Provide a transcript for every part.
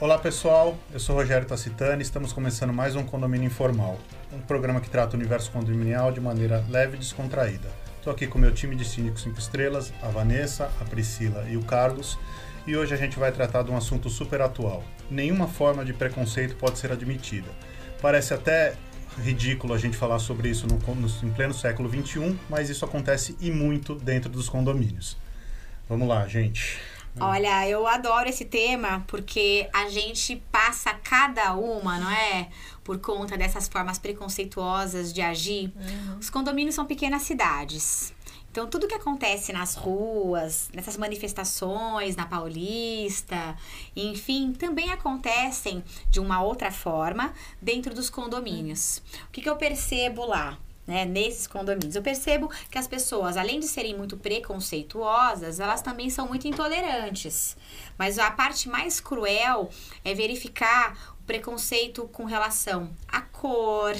Olá pessoal, eu sou Rogério Tacitani, estamos começando mais um Condomínio Informal, um programa que trata o universo condominial de maneira leve e descontraída. Estou aqui com meu time de síndicos 5 estrelas, a Vanessa, a Priscila e o Carlos, e hoje a gente vai tratar de um assunto super atual. Nenhuma forma de preconceito pode ser admitida. Parece até ridículo a gente falar sobre isso no, no, em pleno século XXI, mas isso acontece e muito dentro dos condomínios. Vamos lá, gente. Olha, eu adoro esse tema porque a gente passa cada uma, não é? Por conta dessas formas preconceituosas de agir. Uhum. Os condomínios são pequenas cidades. Então, tudo que acontece nas ruas, nessas manifestações, na Paulista, enfim, também acontecem de uma outra forma dentro dos condomínios. O que, que eu percebo lá? Né, nesses condomínios. Eu percebo que as pessoas, além de serem muito preconceituosas, elas também são muito intolerantes. Mas a parte mais cruel é verificar o preconceito com relação à cor.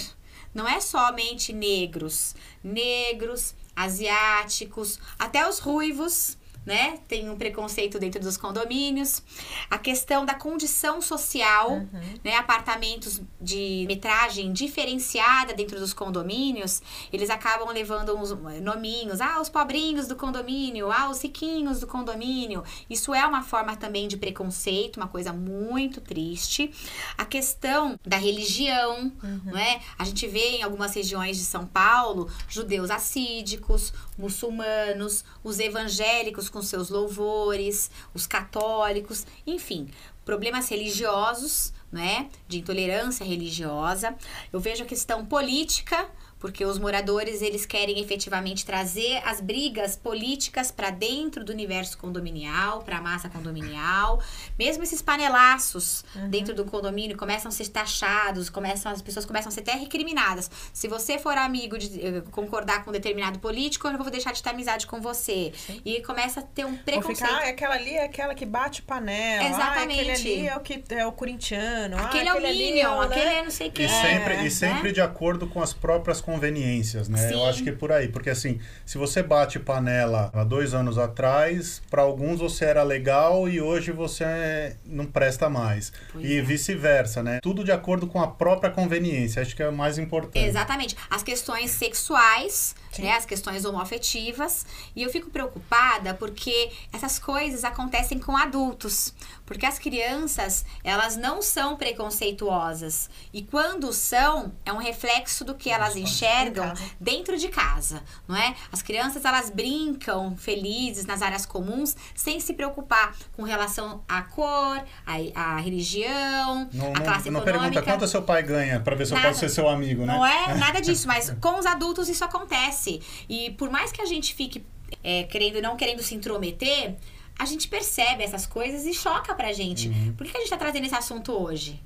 Não é somente negros, negros, asiáticos, até os ruivos né? Tem um preconceito dentro dos condomínios. A questão da condição social, uhum. né? Apartamentos de metragem diferenciada dentro dos condomínios, eles acabam levando uns nominhos. Ah, os pobrinhos do condomínio. Ah, os riquinhos do condomínio. Isso é uma forma também de preconceito, uma coisa muito triste. A questão da religião, uhum. né? A gente vê em algumas regiões de São Paulo judeus assídicos, muçulmanos, os evangélicos com seus louvores, os católicos, enfim, problemas religiosos, né, de intolerância religiosa. Eu vejo a questão política, porque os moradores eles querem efetivamente trazer as brigas políticas para dentro do universo condominial, para a massa condominial. Mesmo esses panelaços uhum. dentro do condomínio começam a ser taxados, começam as pessoas começam a ser até recriminadas. Se você for amigo de uh, concordar com um determinado político, eu não vou deixar de ter amizade com você. Sim. E começa a ter um preconceito. Ficar, ah, aquela ali é aquela que bate panela. Exatamente. Ah, aquele ali é o que é o corintiano. Aquele ah, é o Minion, aquele é não sei o que. E sempre, e sempre né? de acordo com as próprias conveniências, né? Sim. Eu acho que é por aí, porque assim, se você bate panela há dois anos atrás, para alguns você era legal e hoje você não presta mais. Pois e é. vice-versa, né? Tudo de acordo com a própria conveniência, acho que é o mais importante. Exatamente. As questões sexuais, né? As questões homoafetivas. E eu fico preocupada porque essas coisas acontecem com adultos. Porque as crianças, elas não são preconceituosas. E quando são, é um reflexo do que elas enxergam dentro de casa, não é? As crianças, elas brincam felizes nas áreas comuns, sem se preocupar com relação à cor, à, à religião, não, à classe não, econômica. Não pergunta quanto seu pai ganha, para ver se eu posso ser seu amigo, né? Não é nada disso, mas com os adultos isso acontece. E por mais que a gente fique é, querendo não querendo se intrometer, a gente percebe essas coisas e choca pra gente. Uhum. Por que a gente tá trazendo esse assunto hoje?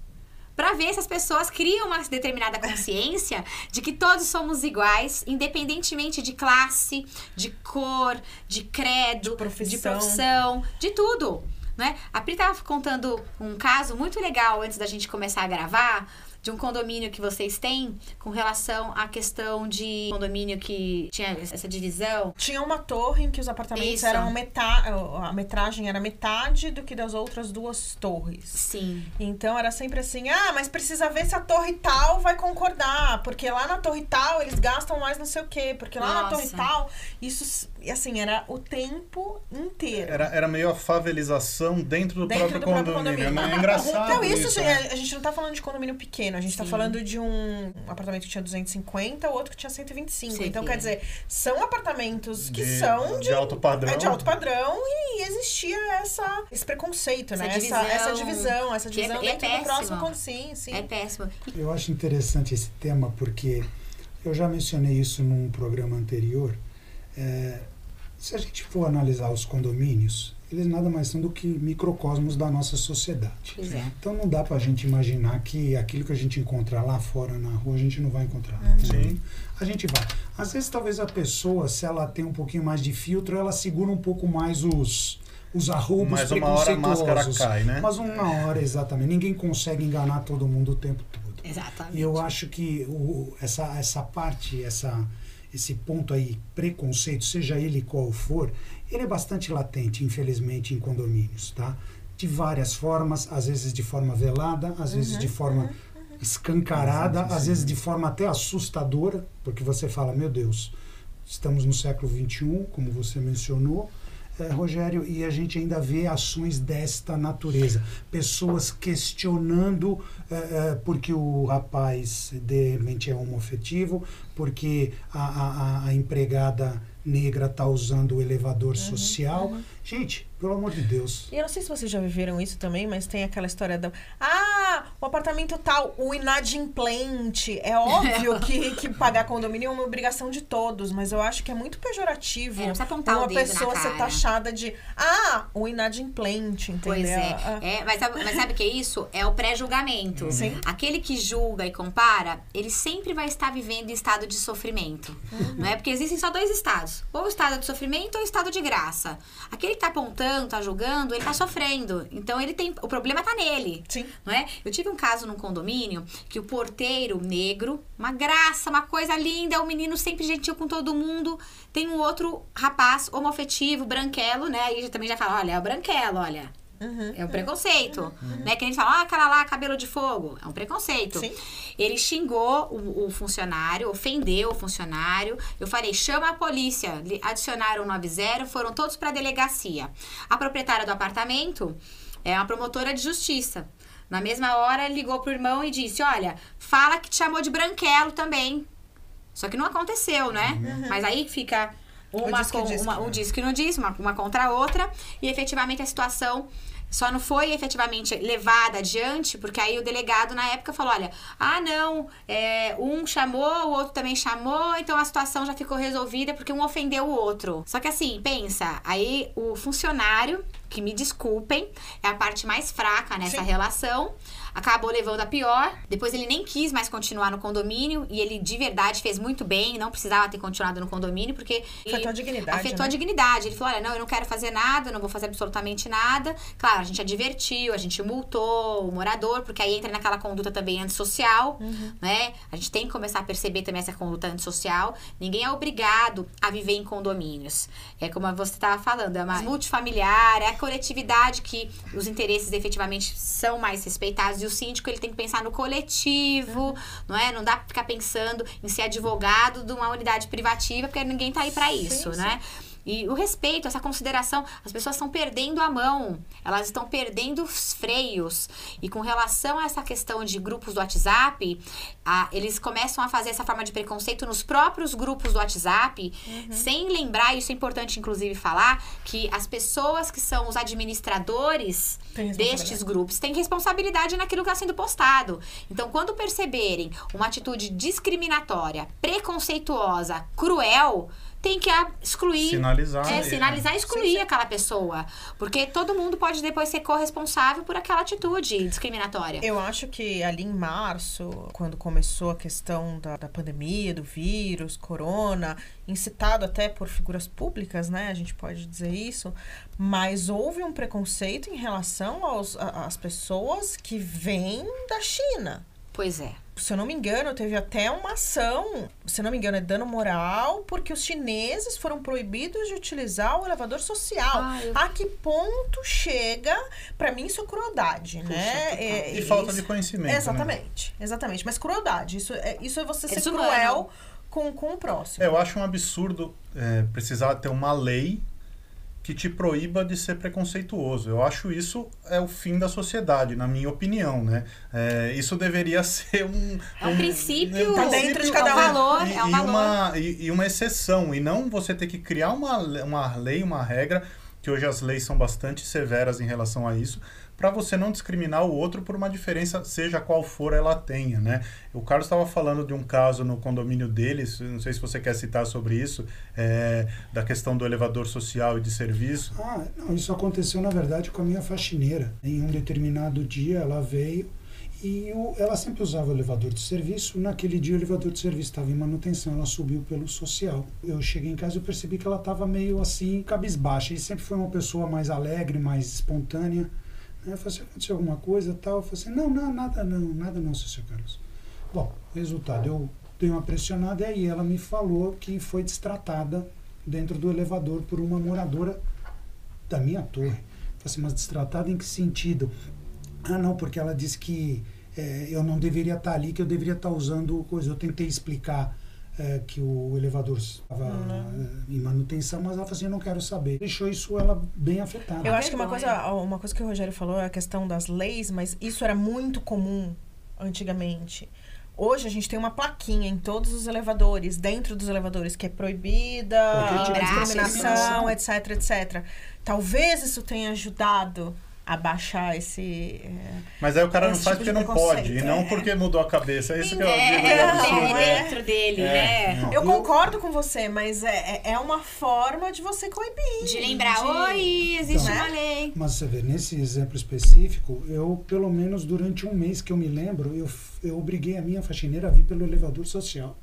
Para ver se as pessoas criam uma determinada consciência de que todos somos iguais, independentemente de classe, de cor, de credo, de profissão, de, profissão, de tudo. Né? A Pri estava contando um caso muito legal antes da gente começar a gravar de um condomínio que vocês têm com relação à questão de condomínio que tinha essa divisão? Tinha uma torre em que os apartamentos Isso. eram metade, a metragem era metade do que das outras duas torres. Sim. Então era sempre assim: ah, mas precisa ver se a torre tal vai concordar, porque lá na torre tal eles gastam mais não sei o quê, porque lá Nossa. na torre tal. Isso, assim, era o tempo inteiro. Era, era meio a favelização dentro do, dentro próprio, do condomínio. próprio condomínio. É engraçado. Então, isso, isso né? a gente não tá falando de condomínio pequeno. A gente está falando de um apartamento que tinha 250, o outro que tinha 125. Sim, então, quer dizer, são apartamentos que de, são de, de, alto padrão. É, de alto padrão e existia essa, esse preconceito, essa né? Divisão, essa, essa divisão, essa é divisão é, dentro é do próximo. Sim, sim. É péssimo. Eu acho interessante esse tema porque eu já mencionei isso num programa anterior. É, se a gente for analisar os condomínios, eles nada mais são do que microcosmos da nossa sociedade. É. Então não dá para a gente imaginar que aquilo que a gente encontra lá fora na rua a gente não vai encontrar. Uhum. A gente vai. Às vezes talvez a pessoa, se ela tem um pouquinho mais de filtro, ela segura um pouco mais os os arrobos Mas uma hora a máscara cai, né? Mas uma hora, exatamente. Ninguém consegue enganar todo mundo o tempo todo. Exatamente. E eu acho que o, essa, essa parte, essa, esse ponto aí, preconceito, seja ele qual for, ele é bastante latente, infelizmente, em condomínios, tá? de várias formas, às vezes de forma velada, às uhum, vezes de forma uhum, escancarada, às vezes de forma até assustadora, porque você fala, meu Deus, estamos no século XXI, como você mencionou, é, Rogério, e a gente ainda vê ações desta natureza. Pessoas questionando é, é, porque o rapaz de repente é homoafetivo, porque a, a, a empregada negra está usando o elevador uhum, social. Uhum. Gente, pelo amor de Deus. E eu não sei se vocês já viveram isso também, mas tem aquela história da. Ah, o apartamento tal, o inadimplente. É óbvio que, que pagar condomínio é uma obrigação de todos, mas eu acho que é muito pejorativo é, uma pessoa ser taxada de. Ah, o inadimplente, entendeu? Pois é. Ah. é mas, sabe, mas sabe o que é isso? É o pré-julgamento. Sim. Aquele que julga e compara, ele sempre vai estar vivendo em estado de sofrimento. Uhum. Não é? Porque existem só dois estados: ou o estado de sofrimento ou o estado de graça. Aquele que tá apontando, tá julgando, ele tá sofrendo. Então ele tem. O problema tá nele. Sim. Não é? Eu tive um caso num condomínio que o porteiro negro, uma graça, uma coisa linda, é um menino sempre gentil com todo mundo. Tem um outro rapaz homoafetivo, branquelo, né? Aí também já fala: olha, é o branquelo, olha. Uhum. É um preconceito. Uhum. Né? Que a gente fala, ah, cara lá, cabelo de fogo. É um preconceito. Sim. Ele xingou o, o, funcionário, ofendeu o funcionário. Eu falei, chama a polícia. Adicionaram o 90, foram todos para a delegacia. A proprietária do apartamento é uma promotora de justiça. Na mesma hora, ligou pro irmão e disse: Olha, fala que te chamou de branquelo também. Só que não aconteceu, né? Uhum. Mas aí fica uma, o com, uma, o disco não diz, uma, uma contra a outra, e efetivamente a situação só não foi efetivamente levada adiante, porque aí o delegado na época falou: olha, ah, não, é, um chamou, o outro também chamou, então a situação já ficou resolvida porque um ofendeu o outro. Só que assim, pensa, aí o funcionário, que me desculpem, é a parte mais fraca nessa Sim. relação acabou levando a pior. Depois ele nem quis mais continuar no condomínio e ele de verdade fez muito bem, não precisava ter continuado no condomínio porque afetou a dignidade. Afetou né? a dignidade. Ele falou: "Olha, não, eu não quero fazer nada, não vou fazer absolutamente nada". Claro, a gente advertiu, a gente multou o morador, porque aí entra naquela conduta também antissocial, uhum. né? A gente tem que começar a perceber também essa conduta antissocial. Ninguém é obrigado a viver em condomínios. É como você estava falando, é uma multifamiliar, é a coletividade que os interesses efetivamente são mais respeitados o síndico ele tem que pensar no coletivo, não é? Não dá pra ficar pensando em ser advogado de uma unidade privativa, porque ninguém tá aí para isso, sim, né? Sim. E o respeito, essa consideração, as pessoas estão perdendo a mão, elas estão perdendo os freios. E com relação a essa questão de grupos do WhatsApp, a, eles começam a fazer essa forma de preconceito nos próprios grupos do WhatsApp, uhum. sem lembrar, isso é importante inclusive falar, que as pessoas que são os administradores destes grupos têm responsabilidade naquilo que está sendo postado. Então, quando perceberem uma atitude discriminatória, preconceituosa, cruel, tem que excluir. Sinalizar. É, sinalizar e excluir sim, sim. aquela pessoa. Porque todo mundo pode depois ser corresponsável por aquela atitude discriminatória. Eu acho que ali em março, quando começou a questão da, da pandemia, do vírus, corona, incitado até por figuras públicas, né? A gente pode dizer isso. Mas houve um preconceito em relação aos, às pessoas que vêm da China. Pois é se eu não me engano, teve até uma ação, se eu não me engano, é dano moral, porque os chineses foram proibidos de utilizar o elevador social. Ah, eu... A que ponto chega? Para mim, isso é crueldade, Puxa, né? É, e falta de conhecimento. Né? Exatamente, né? exatamente. Mas crueldade. Isso é, isso é você é ser cruel com, com o próximo. É, eu acho um absurdo é, precisar ter uma lei que te proíba de ser preconceituoso. Eu acho isso é o fim da sociedade, na minha opinião, né? É, isso deveria ser um... É um, um princípio, tá dentro de cada é um valor, e, é um valor. Uma, e, e, uma exceção, e não você ter que criar uma, uma lei, uma regra, que hoje as leis são bastante severas em relação a isso, para você não discriminar o outro por uma diferença, seja qual for ela tenha, né? O Carlos estava falando de um caso no condomínio deles, não sei se você quer citar sobre isso, é, da questão do elevador social e de serviço. Ah, não, isso aconteceu na verdade com a minha faxineira. Em um determinado dia ela veio e o, ela sempre usava o elevador de serviço. Naquele dia o elevador de serviço estava em manutenção, ela subiu pelo social. Eu cheguei em casa e percebi que ela estava meio assim, cabisbaixa. E sempre foi uma pessoa mais alegre, mais espontânea. Eu falei assim, aconteceu alguma coisa tal? Eu falei assim, não, não, nada não, nada não, seu Carlos. Bom, resultado, eu dei uma pressionada e aí ela me falou que foi destratada dentro do elevador por uma moradora da minha torre. assim, mas destratada em que sentido? Ah, não, porque ela disse que é, eu não deveria estar ali, que eu deveria estar usando coisa. Eu tentei explicar é, que o elevador estava uhum. em manutenção, mas ela falou assim, eu não quero saber. Deixou isso ela bem afetada. Eu acho que uma coisa, uma coisa que o Rogério falou é a questão das leis, mas isso era muito comum antigamente. Hoje a gente tem uma plaquinha em todos os elevadores, dentro dos elevadores, que é proibida, discriminação, etc, etc. Talvez isso tenha ajudado abaixar esse. É, Mas aí o cara não faz tipo porque não pode, e não é. porque mudou a cabeça. É isso que eu é, digo. É, é, dentro dele, é. né? Eu concordo com você, mas é, é uma forma de você coibir. De lembrar, de... oi, existe então, uma lei. Mas você vê, nesse exemplo específico, eu, pelo menos durante um mês que eu me lembro, eu, eu obriguei a minha faxineira a vir pelo elevador social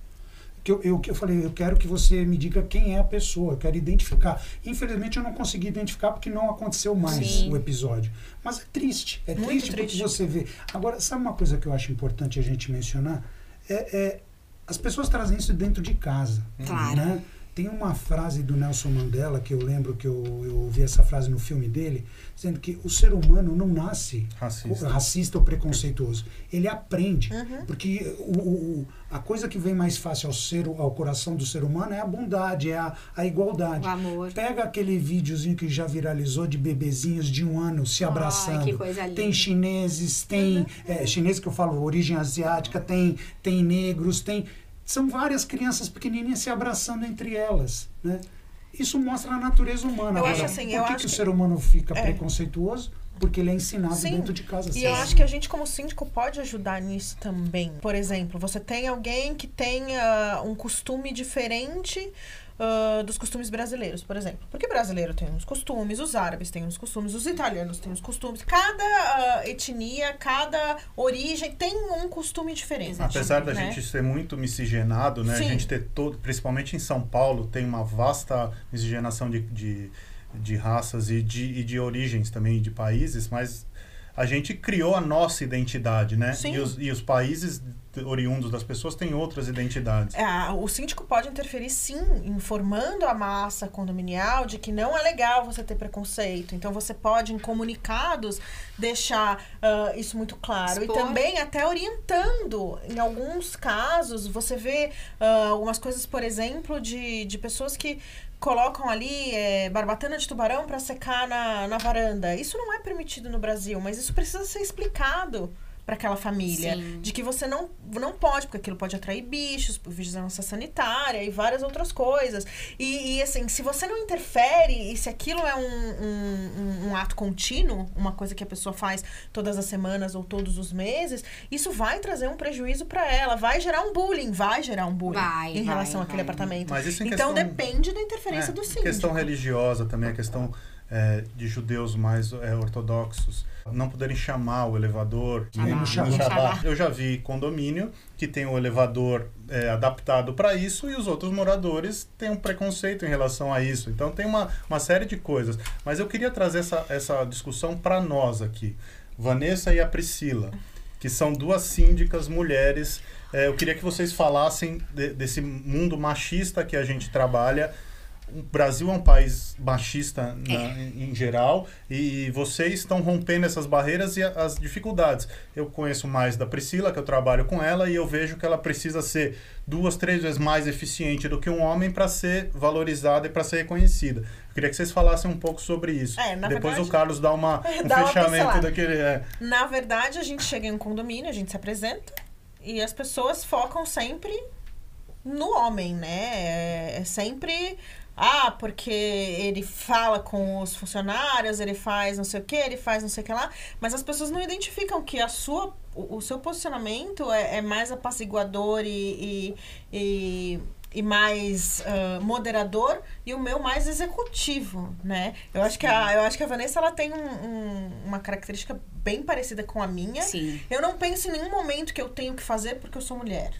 que eu, eu, eu falei, eu quero que você me diga quem é a pessoa, eu quero identificar. Infelizmente eu não consegui identificar porque não aconteceu mais Sim. o episódio. Mas é triste, é triste, triste, porque você vê. Agora, sabe uma coisa que eu acho importante a gente mencionar? É, é as pessoas trazem isso dentro de casa. Claro. Né? Tem uma frase do Nelson Mandela, que eu lembro que eu, eu ouvi essa frase no filme dele, dizendo que o ser humano não nasce racista, racista ou preconceituoso. Ele aprende. Uhum. Porque o, o, a coisa que vem mais fácil ao, ser, ao coração do ser humano é a bondade, é a, a igualdade. O amor. Pega aquele videozinho que já viralizou de bebezinhos de um ano se abraçando. Ai, que coisa linda. Tem chineses, tem. Uhum. É, chineses que eu falo, origem asiática, tem, tem negros, tem são várias crianças pequenininhas se abraçando entre elas, né? Isso mostra a natureza humana. Eu Agora, acho assim, por que, que, o ser humano fica é. preconceituoso? Porque ele é ensinado Sim. dentro de casa. E sim. eu acho que a gente, como síndico, pode ajudar nisso também. Por exemplo, você tem alguém que tenha um costume diferente uh, dos costumes brasileiros, por exemplo. Porque brasileiro tem uns costumes, os árabes têm uns costumes, os italianos têm uns costumes. Cada uh, etnia, cada origem tem um costume diferente. Apesar da né? gente ser muito miscigenado, né? Sim. A gente ter todo, principalmente em São Paulo, tem uma vasta miscigenação de, de, de raças e de, e de origens também, de países, mas a gente criou a nossa identidade, né? Sim. E os, e os países oriundos das pessoas têm outras identidades. É, o síndico pode interferir sim, informando a massa condominial de que não é legal você ter preconceito. Então você pode, em comunicados, deixar uh, isso muito claro. Expor. E também até orientando. Em alguns casos, você vê uh, umas coisas, por exemplo, de, de pessoas que colocam ali é, barbatana de tubarão para secar na, na varanda. Isso não é permitido no Brasil, mas isso precisa ser explicado para aquela família. Sim. De que você não, não pode, porque aquilo pode atrair bichos, vigilância sanitária e várias outras coisas. E, e, assim, se você não interfere e se aquilo é um, um, um, ato contínuo, uma coisa que a pessoa faz todas as semanas ou todos os meses, isso vai trazer um prejuízo para ela, vai gerar um bullying, vai gerar um bullying vai, em relação vai, àquele vai. apartamento. Mas isso então questão, depende da interferência é, do síndico. questão religiosa também, a questão é, de judeus mais é, ortodoxos não poderem chamar o elevador no Shabá. Eu já vi condomínio que tem o elevador é, adaptado para isso e os outros moradores têm um preconceito em relação a isso. Então tem uma, uma série de coisas. Mas eu queria trazer essa, essa discussão para nós aqui. Vanessa e a Priscila, que são duas síndicas mulheres. É, eu queria que vocês falassem de, desse mundo machista que a gente trabalha o Brasil é um país machista na, é. em, geral e vocês estão rompendo essas barreiras e as dificuldades. Eu conheço mais da Priscila, que eu trabalho com ela, e eu vejo que ela precisa ser duas, três vezes mais eficiente do que um homem para ser valorizada e para ser reconhecida. Eu queria que vocês falassem um pouco sobre isso. É, Depois verdade, o Carlos dá, uma, um dá fechamento uma daquele. É. Na verdade, a gente chega em um condomínio, a gente se apresenta e as pessoas focam sempre no homem, né? É, é sempre ah, porque ele fala com os funcionários, ele faz não sei o que, ele faz não sei o que lá, mas as pessoas não identificam que a sua, o, o seu posicionamento é, é, mais apaciguador e, e, e, e mais uh, moderador e o meu mais executivo, né? Eu acho que a, eu acho que a Vanessa ela tem um, um, uma característica bem parecida com a minha. Sim. Eu não penso em nenhum momento que eu tenho que fazer porque eu sou mulher,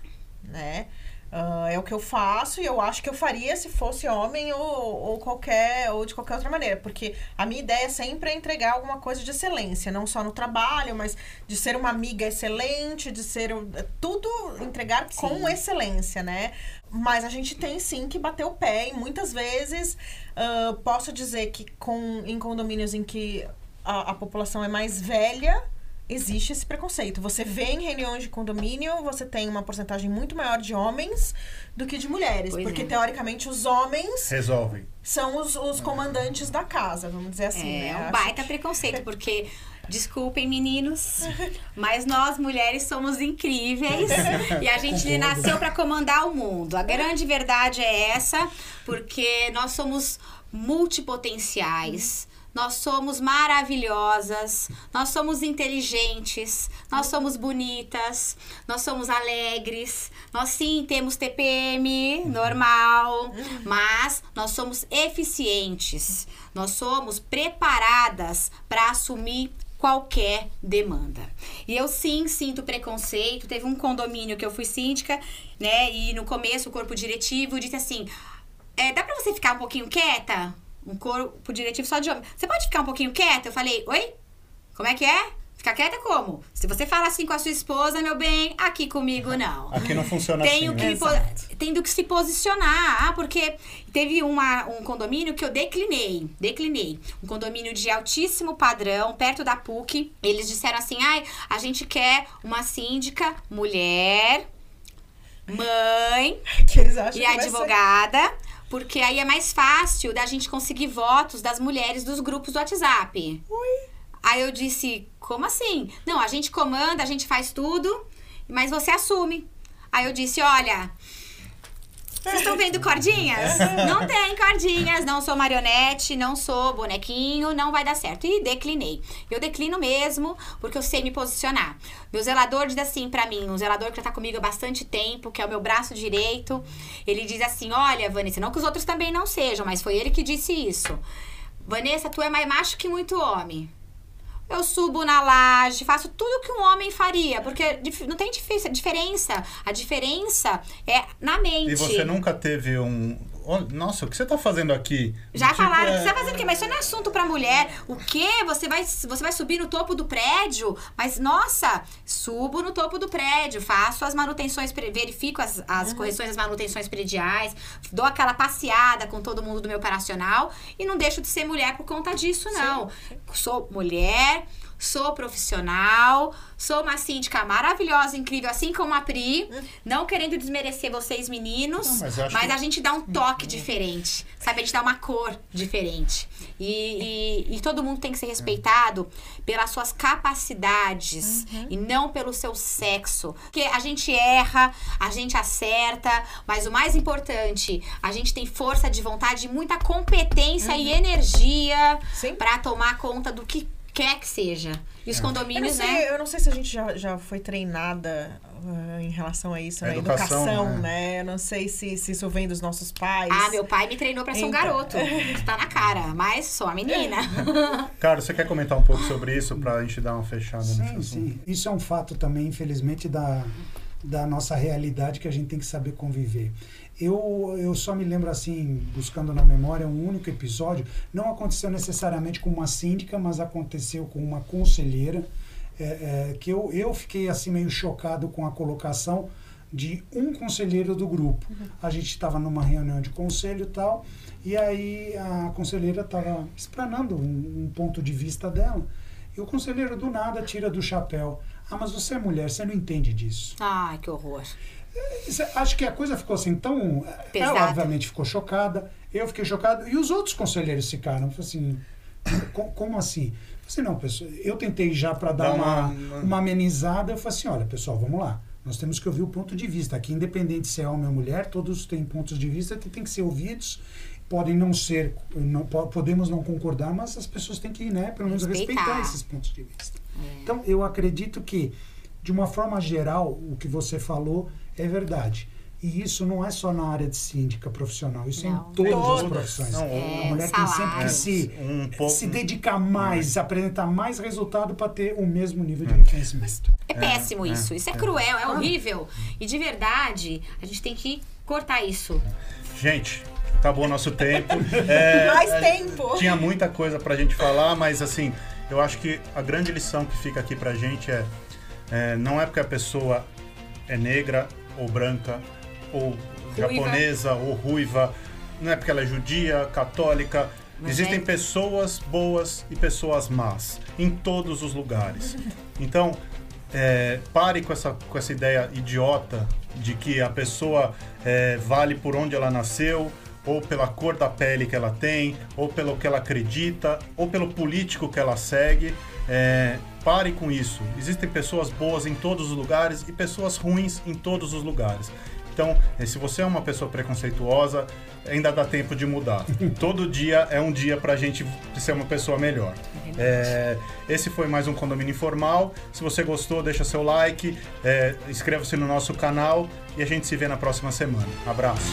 né? Uh, é o que eu faço e eu acho que eu faria se fosse homem ou, ou qualquer ou de qualquer outra maneira, porque a minha ideia sempre é entregar alguma coisa de excelência, não só no trabalho, mas de ser uma amiga excelente, de ser é tudo entregar sim. com excelência, né? Mas a gente tem sim que bater o pé e muitas vezes uh, posso dizer que com em condomínios em que a, a população é mais velha, existe esse preconceito. Você vê em reuniões de condomínio, você tem uma porcentagem muito maior de homens do que de mulheres. Pois porque, é. teoricamente, os homens Resolvem. são os, os comandantes da casa, vamos dizer assim, É né? um Acho baita que- preconceito, porque. Desculpem, meninos, mas nós mulheres somos incríveis e a gente Concordo. nasceu para comandar o mundo. A grande verdade é essa, porque nós somos multipotenciais. Nós somos maravilhosas, nós somos inteligentes, nós somos bonitas, nós somos alegres, nós sim temos TPM normal, mas nós somos eficientes, nós somos preparadas para assumir qualquer demanda. E eu sim sinto preconceito. Teve um condomínio que eu fui síndica, né? E no começo o corpo diretivo disse assim: é, dá pra você ficar um pouquinho quieta? Um corpo diretivo só de homem. Você pode ficar um pouquinho quieta? Eu falei, oi? Como é que é? Ficar quieta como? Se você fala assim com a sua esposa, meu bem, aqui comigo não. Aqui não funciona Tenho assim. que né? tendo que se posicionar. Ah, porque teve uma, um condomínio que eu declinei. Declinei. Um condomínio de altíssimo padrão, perto da PUC. Eles disseram assim: ai, a gente quer uma síndica, mulher, mãe que eles acham e que vai ser- advogada. Porque aí é mais fácil da gente conseguir votos das mulheres dos grupos do WhatsApp. Aí eu disse, como assim? Não, a gente comanda, a gente faz tudo, mas você assume. Aí eu disse, olha, vocês estão vendo cordinhas? Não tem cordinhas, não sou marionete, não sou bonequinho, não vai dar certo. E declinei. Eu declino mesmo, porque eu sei me posicionar. Meu zelador diz assim pra mim, um zelador que já tá comigo há bastante tempo, que é o meu braço direito, ele diz assim: Olha, Vanessa, não que os outros também não sejam, mas foi ele que disse isso. Vanessa, tu é mais macho que muito homem. Eu subo na laje, faço tudo que um homem faria, porque não tem diferença. A diferença é na mente. E você nunca teve um. "Oh, Nossa, o que você tá fazendo aqui? Já Tipo, falaram, é- que você tá fazendo o quê? Mas isso não é assunto pra mulher. O quê? Você vai, você vai subir no topo do prédio? Mas, nossa, subo no topo do prédio, faço as manutenções, verifico as, as correções das manutenções prediais, dou aquela passeada com todo mundo do meu operacional e não deixo de ser mulher por conta disso, não. Sou mulher, sou profissional, sou uma síndica maravilhosa, incrível, assim como a Pri, não querendo desmerecer vocês meninos, Não, mas mas que- a gente dá um toque diferente, sabe? A gente dá uma cor diferente. E, e, e todo mundo tem que ser respeitado pelas suas capacidades e não pelo seu sexo. Porque a gente erra, a gente acerta, mas o mais importante, a gente tem força de vontade, muita competência e energia pra tomar conta do que quer que seja. E os Eu não, condomínios, sei, né? eu não sei se a gente já, já foi treinada ah, em relação a isso, A né? educação, Educação, né? né? Eu não sei se, se isso vem dos nossos pais. Ah, meu pai me treinou pra ser um Então. garoto. Tá na cara, mas sou a menina. Cara, você quer comentar um pouco sobre isso pra gente dar uma fechada nesse Sim, assunto? sim. Isso é um fato também, infelizmente, da, da nossa realidade que a gente tem que saber conviver. Eu, eu só me lembro assim, buscando na memória, um único episódio. Não aconteceu necessariamente com uma síndica, mas aconteceu com uma conselheira. é, é, que eu, eu fiquei assim meio chocado com a colocação de um conselheiro do grupo. A gente estava numa reunião de conselho e tal, e aí a conselheira estava explanando um, um ponto de vista dela. E o conselheiro do nada tira do chapéu. Ah, mas você é mulher, você não entende disso. Ai, que horror. Isso, Acho que a coisa ficou assim tão. Pesada. Ela, obviamente, ficou chocada. Eu fiquei chocado. E os outros conselheiros ficaram. Assim. "Co- Como assim? Eu falei assim, não, pessoal. Eu tentei já para dar uma- uma, uma amenizada. Eu falei assim: olha, pessoal, vamos lá. Nós temos que ouvir o ponto de vista. Aqui, independente se é homem ou mulher, todos têm pontos de vista que têm que ser ouvidos. Podem não ser, não, po- podemos não concordar, mas as pessoas têm que, né, pelo menos Respeitar. respeitar esses pontos de vista. Então, eu acredito que, de uma forma geral, o que você falou é verdade. E isso não é só na área de síndica profissional, isso é Não. em todas as Todas. profissões. Não, É, a mulher tem sempre que salários. se, Um pouco- se dedicar mais, apresentar mais resultado para ter o mesmo nível de reconhecimento. É péssimo isso. Isso é cruel, é horrível. E de verdade, a gente tem que cortar isso. Gente, acabou nosso tempo. É, Mais a- tempo. Tinha muita coisa pra gente falar, mas assim, eu acho que a grande lição que fica aqui pra gente é, é, não é porque a pessoa é negra ou branca ou Ruiva. japonesa ou ruiva, não é porque ela é judia, católica, Mas Existem é... pessoas boas e pessoas más em todos os lugares. Então, é, pare com essa, com essa ideia idiota de que a pessoa é, vale por onde ela nasceu, ou pela cor da pele que ela tem, ou pelo que ela acredita, ou pelo político que ela segue. É, pare com isso. Existem pessoas boas em todos os lugares e pessoas ruins em todos os lugares. Então, é, se você é uma pessoa preconceituosa, ainda dá tempo de mudar. Todo dia é um dia para a gente ser uma pessoa melhor. É, esse foi mais um Condomínio Informal. Se você gostou, deixa seu like, é, inscreva-se no nosso canal e a gente se vê na próxima semana. Abraço!